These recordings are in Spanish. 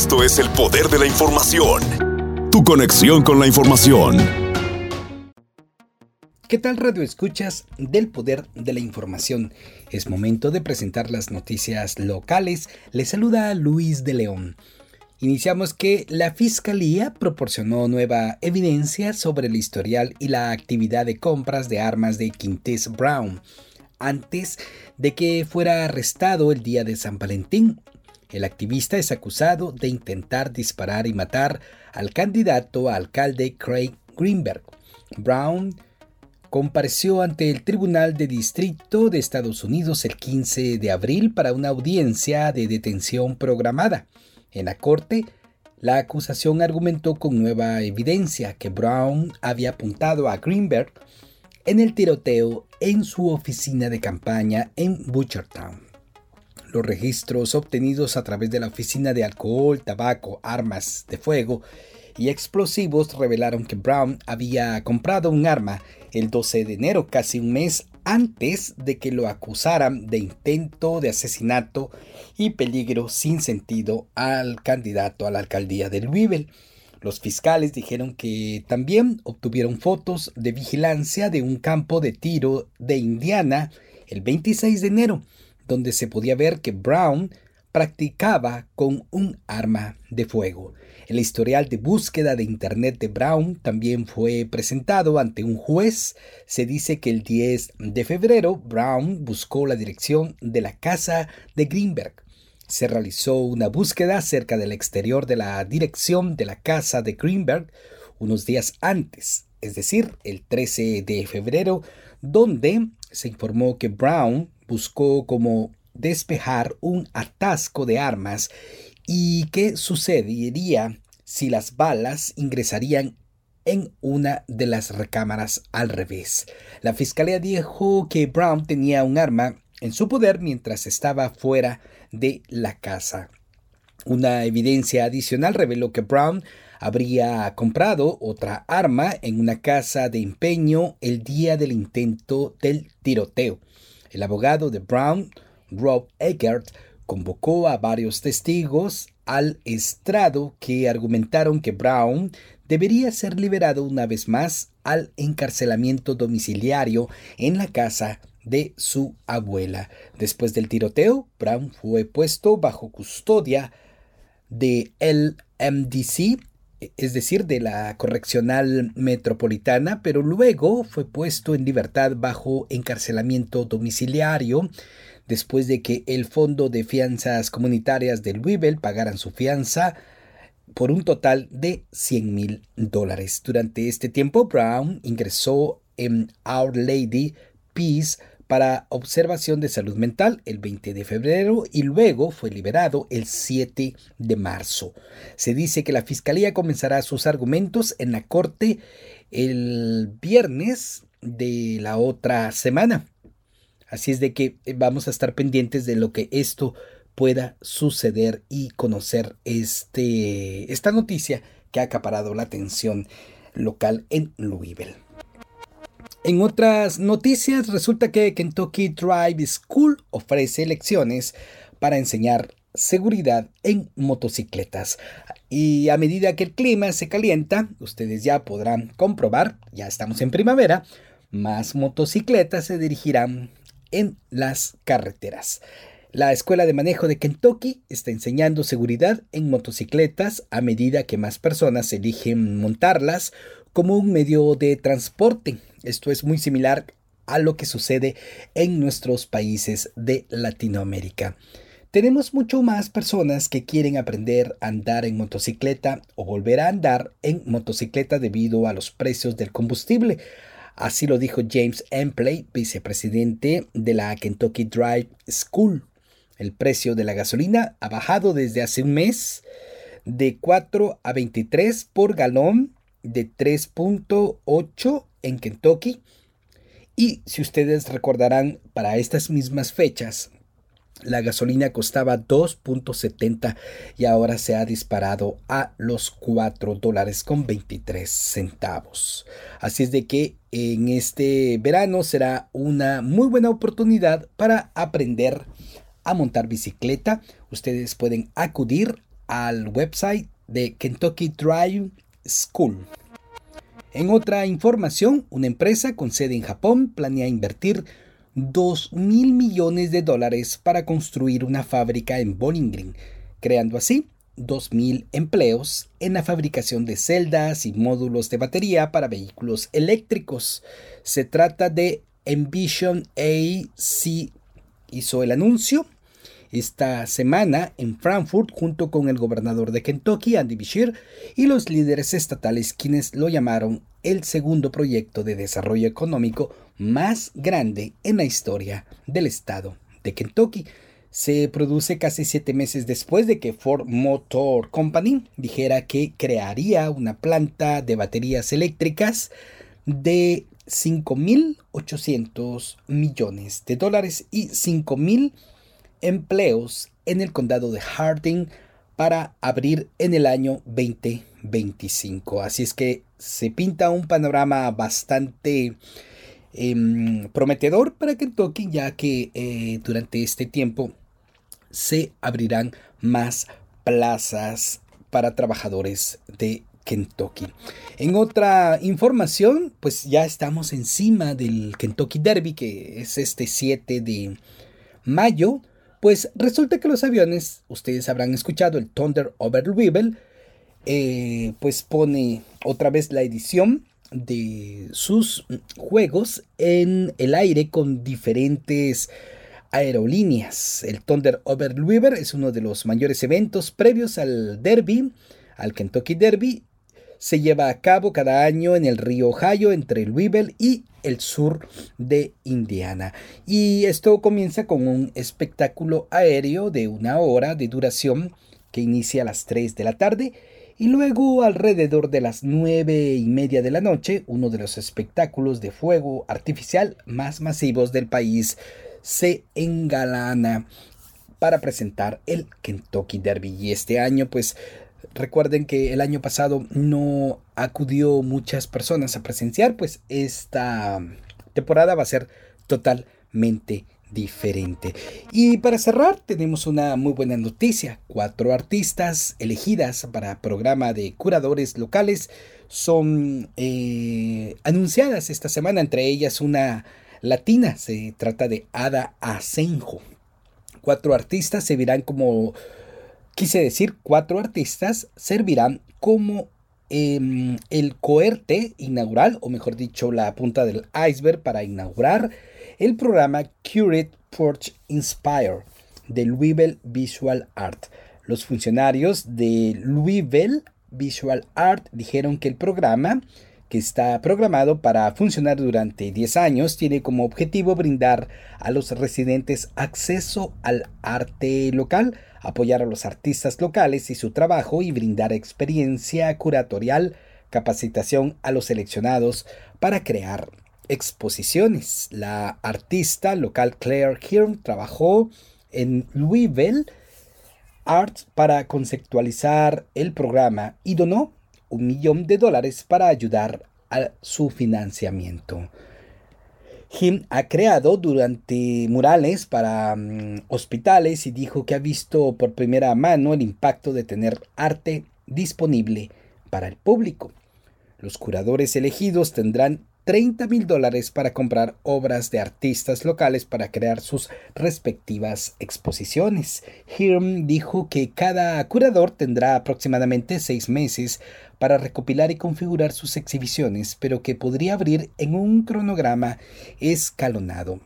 Esto es el poder de la información. Tu conexión con la información. ¿Qué tal radio escuchas del poder de la información? Es momento de presentar las noticias locales. Les saluda Luis de León. Iniciamos que la Fiscalía proporcionó nueva evidencia sobre el historial y la actividad de compras de armas de Quintés Brown antes de que fuera arrestado el día de San Valentín. El activista es acusado de intentar disparar y matar al candidato a alcalde Craig Greenberg. Brown compareció ante el Tribunal de Distrito de Estados Unidos el 15 de abril para una audiencia de detención programada. En la corte, la acusación argumentó con nueva evidencia que Brown había apuntado a Greenberg en el tiroteo en su oficina de campaña en Butchertown. Los registros obtenidos a través de la Oficina de Alcohol, Tabaco, Armas de Fuego y Explosivos revelaron que Brown había comprado un arma el 12 de enero, casi un mes antes de que lo acusaran de intento de asesinato y peligro sin sentido al candidato a la alcaldía de Louisville. Los fiscales dijeron que también obtuvieron fotos de vigilancia de un campo de tiro de Indiana el 26 de enero donde se podía ver que Brown practicaba con un arma de fuego. El historial de búsqueda de Internet de Brown también fue presentado ante un juez. Se dice que el 10 de febrero Brown buscó la dirección de la casa de Greenberg. Se realizó una búsqueda cerca del exterior de la dirección de la casa de Greenberg unos días antes, es decir, el 13 de febrero, donde se informó que Brown buscó como despejar un atasco de armas y qué sucedería si las balas ingresarían en una de las recámaras al revés. La fiscalía dijo que Brown tenía un arma en su poder mientras estaba fuera de la casa. Una evidencia adicional reveló que Brown habría comprado otra arma en una casa de empeño el día del intento del tiroteo. El abogado de Brown, Rob Eckert, convocó a varios testigos al estrado que argumentaron que Brown debería ser liberado una vez más al encarcelamiento domiciliario en la casa de su abuela. Después del tiroteo, Brown fue puesto bajo custodia de el MDC es decir, de la correccional metropolitana, pero luego fue puesto en libertad bajo encarcelamiento domiciliario después de que el Fondo de Fianzas Comunitarias del Louisville pagaran su fianza por un total de 100 mil dólares. Durante este tiempo, Brown ingresó en Our Lady Peace para observación de salud mental el 20 de febrero y luego fue liberado el 7 de marzo. Se dice que la fiscalía comenzará sus argumentos en la corte el viernes de la otra semana. Así es de que vamos a estar pendientes de lo que esto pueda suceder y conocer este, esta noticia que ha acaparado la atención local en Louisville. En otras noticias, resulta que Kentucky Drive School ofrece lecciones para enseñar seguridad en motocicletas. Y a medida que el clima se calienta, ustedes ya podrán comprobar, ya estamos en primavera, más motocicletas se dirigirán en las carreteras. La Escuela de Manejo de Kentucky está enseñando seguridad en motocicletas a medida que más personas eligen montarlas como un medio de transporte. Esto es muy similar a lo que sucede en nuestros países de Latinoamérica. Tenemos mucho más personas que quieren aprender a andar en motocicleta o volver a andar en motocicleta debido a los precios del combustible. Así lo dijo James Empley, vicepresidente de la Kentucky Drive School. El precio de la gasolina ha bajado desde hace un mes de 4 a 23 por galón de 3.8 en Kentucky. Y si ustedes recordarán, para estas mismas fechas, la gasolina costaba 2.70 y ahora se ha disparado a los 4 dólares con 23 centavos. Así es de que en este verano será una muy buena oportunidad para aprender a montar bicicleta. Ustedes pueden acudir al website de Kentucky Drive School. En otra información, una empresa con sede en Japón planea invertir 2 mil millones de dólares para construir una fábrica en Bowling creando así 2.000 empleos en la fabricación de celdas y módulos de batería para vehículos eléctricos. Se trata de Envision AC, hizo el anuncio esta semana en Frankfurt junto con el gobernador de Kentucky, Andy Beshear, y los líderes estatales quienes lo llamaron el segundo proyecto de desarrollo económico más grande en la historia del estado de Kentucky. Se produce casi siete meses después de que Ford Motor Company dijera que crearía una planta de baterías eléctricas de 5.800 millones de dólares y 5.000 empleos en el condado de Harding para abrir en el año 2025. Así es que se pinta un panorama bastante em, prometedor para Kentucky, ya que eh, durante este tiempo se abrirán más plazas para trabajadores de Kentucky. En otra información, pues ya estamos encima del Kentucky Derby, que es este 7 de mayo. Pues resulta que los aviones, ustedes habrán escuchado el Thunder Over Louisville, eh, pues pone otra vez la edición de sus juegos en el aire con diferentes aerolíneas. El Thunder Over Louisville es uno de los mayores eventos previos al Derby, al Kentucky Derby. Se lleva a cabo cada año en el río Ohio entre Louisville y el sur de Indiana. Y esto comienza con un espectáculo aéreo de una hora de duración que inicia a las 3 de la tarde y luego alrededor de las nueve y media de la noche uno de los espectáculos de fuego artificial más masivos del país se engalana para presentar el Kentucky Derby y este año pues Recuerden que el año pasado no acudió muchas personas a presenciar, pues esta temporada va a ser totalmente diferente. Y para cerrar, tenemos una muy buena noticia. Cuatro artistas elegidas para programa de curadores locales son eh, anunciadas esta semana, entre ellas una latina, se trata de Ada Asenjo. Cuatro artistas se verán como Quise decir, cuatro artistas servirán como em, el coherte inaugural, o mejor dicho, la punta del iceberg para inaugurar el programa Curate Porch Inspire de Louisville Visual Art. Los funcionarios de Louisville Visual Art dijeron que el programa que está programado para funcionar durante 10 años, tiene como objetivo brindar a los residentes acceso al arte local, apoyar a los artistas locales y su trabajo y brindar experiencia curatorial, capacitación a los seleccionados para crear exposiciones. La artista local Claire Hirn trabajó en Louisville Art para conceptualizar el programa y donó un millón de dólares para ayudar a su financiamiento. Jim ha creado durante murales para mm, hospitales y dijo que ha visto por primera mano el impacto de tener arte disponible para el público. Los curadores elegidos tendrán 30 mil dólares para comprar obras de artistas locales para crear sus respectivas exposiciones. Hirm dijo que cada curador tendrá aproximadamente seis meses para recopilar y configurar sus exhibiciones, pero que podría abrir en un cronograma escalonado.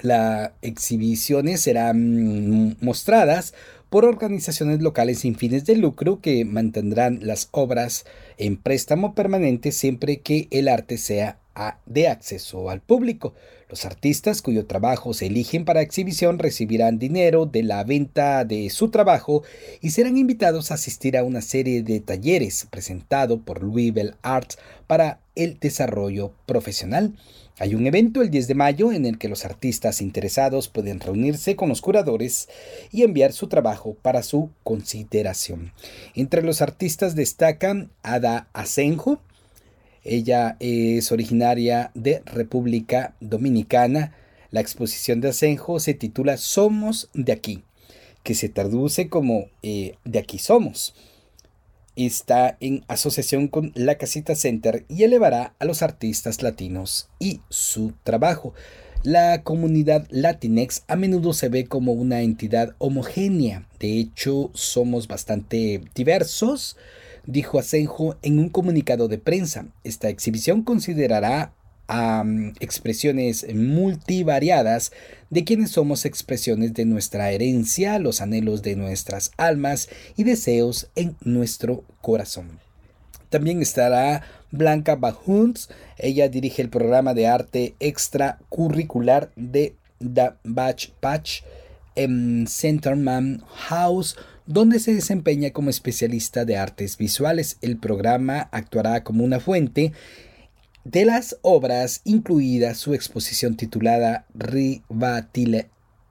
Las exhibiciones serán mostradas por organizaciones locales sin fines de lucro que mantendrán las obras en préstamo permanente siempre que el arte sea de acceso al público. Los artistas cuyo trabajo se eligen para exhibición recibirán dinero de la venta de su trabajo y serán invitados a asistir a una serie de talleres presentado por Louisville Arts para el desarrollo profesional. Hay un evento el 10 de mayo en el que los artistas interesados pueden reunirse con los curadores y enviar su trabajo para su consideración. Entre los artistas destacan Ada Asenjo, ella es originaria de República Dominicana. La exposición de Asenjo se titula Somos de aquí. que se traduce como eh, de aquí somos. Está en asociación con la Casita Center y elevará a los artistas latinos y su trabajo. La comunidad Latinex a menudo se ve como una entidad homogénea. De hecho, somos bastante diversos, dijo Asenjo en un comunicado de prensa. Esta exhibición considerará a expresiones multivariadas de quienes somos expresiones de nuestra herencia, los anhelos de nuestras almas y deseos en nuestro corazón. También estará Blanca Bahuns. Ella dirige el programa de arte extracurricular de The Batch Patch en Centerman House, donde se desempeña como especialista de artes visuales. El programa actuará como una fuente de las obras, incluida su exposición titulada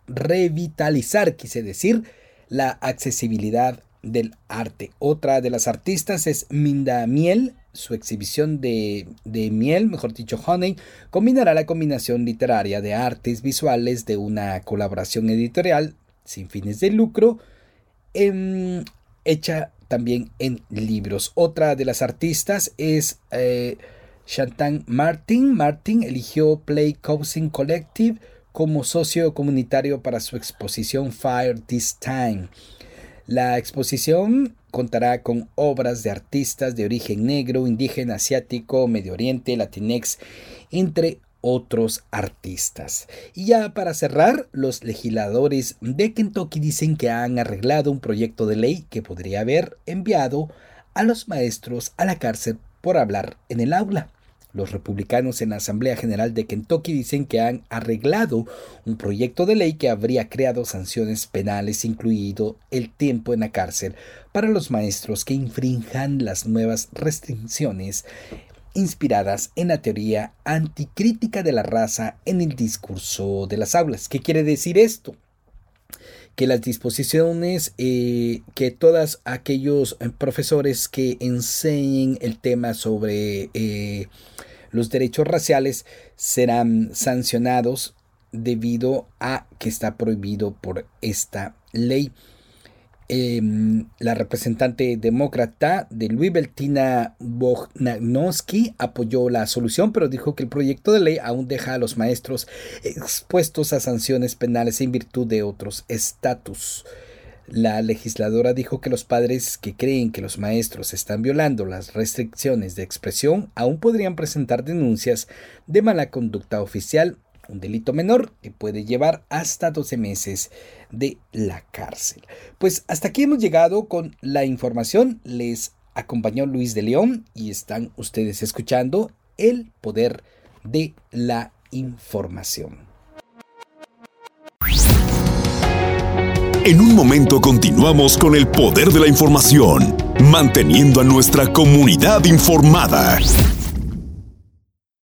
Revitalizar, quise decir, la accesibilidad del arte. Otra de las artistas es Minda Miel. Su exhibición de, miel, mejor dicho, honey, combinará la combinación literaria de artes visuales de una colaboración editorial sin fines de lucro, em, hecha también en libros. Otra de las artistas es eh, Chantal Martin. Martin eligió Play Coaching Collective como socio comunitario para su exposición Fire This Time. La exposición contará con obras de artistas de origen negro, indígena, asiático, Medio Oriente, Latinex, entre otros artistas. Y ya para cerrar, los legisladores de Kentucky dicen que han arreglado un proyecto de ley que podría haber enviado a los maestros a la cárcel por hablar en el aula. Los republicanos en la Asamblea General de Kentucky dicen que han arreglado un proyecto de ley que habría creado sanciones penales, incluido el tiempo en la cárcel, para los maestros que infrinjan las nuevas restricciones inspiradas en la teoría anticrítica de la raza en el discurso de las aulas. ¿Qué quiere decir esto? que las disposiciones eh, que todos aquellos eh, profesores que enseñen el tema sobre eh, los derechos raciales serán sancionados debido a que está prohibido por esta ley. Em, la representante demócrata de Louisville, Tina Bognanowski, apoyó la solución, pero dijo que el proyecto de ley aún deja a los maestros expuestos a sanciones penales en virtud de otros estatus. La legisladora dijo que los padres que creen que los maestros están violando las restricciones de expresión aún podrían presentar denuncias de mala conducta oficial un delito menor que puede llevar hasta 12 meses de la cárcel. Pues hasta aquí hemos llegado con la información. Les acompañó Luis de León y están ustedes escuchando el poder de la información. En un momento continuamos con el poder de la información, manteniendo a nuestra comunidad informada.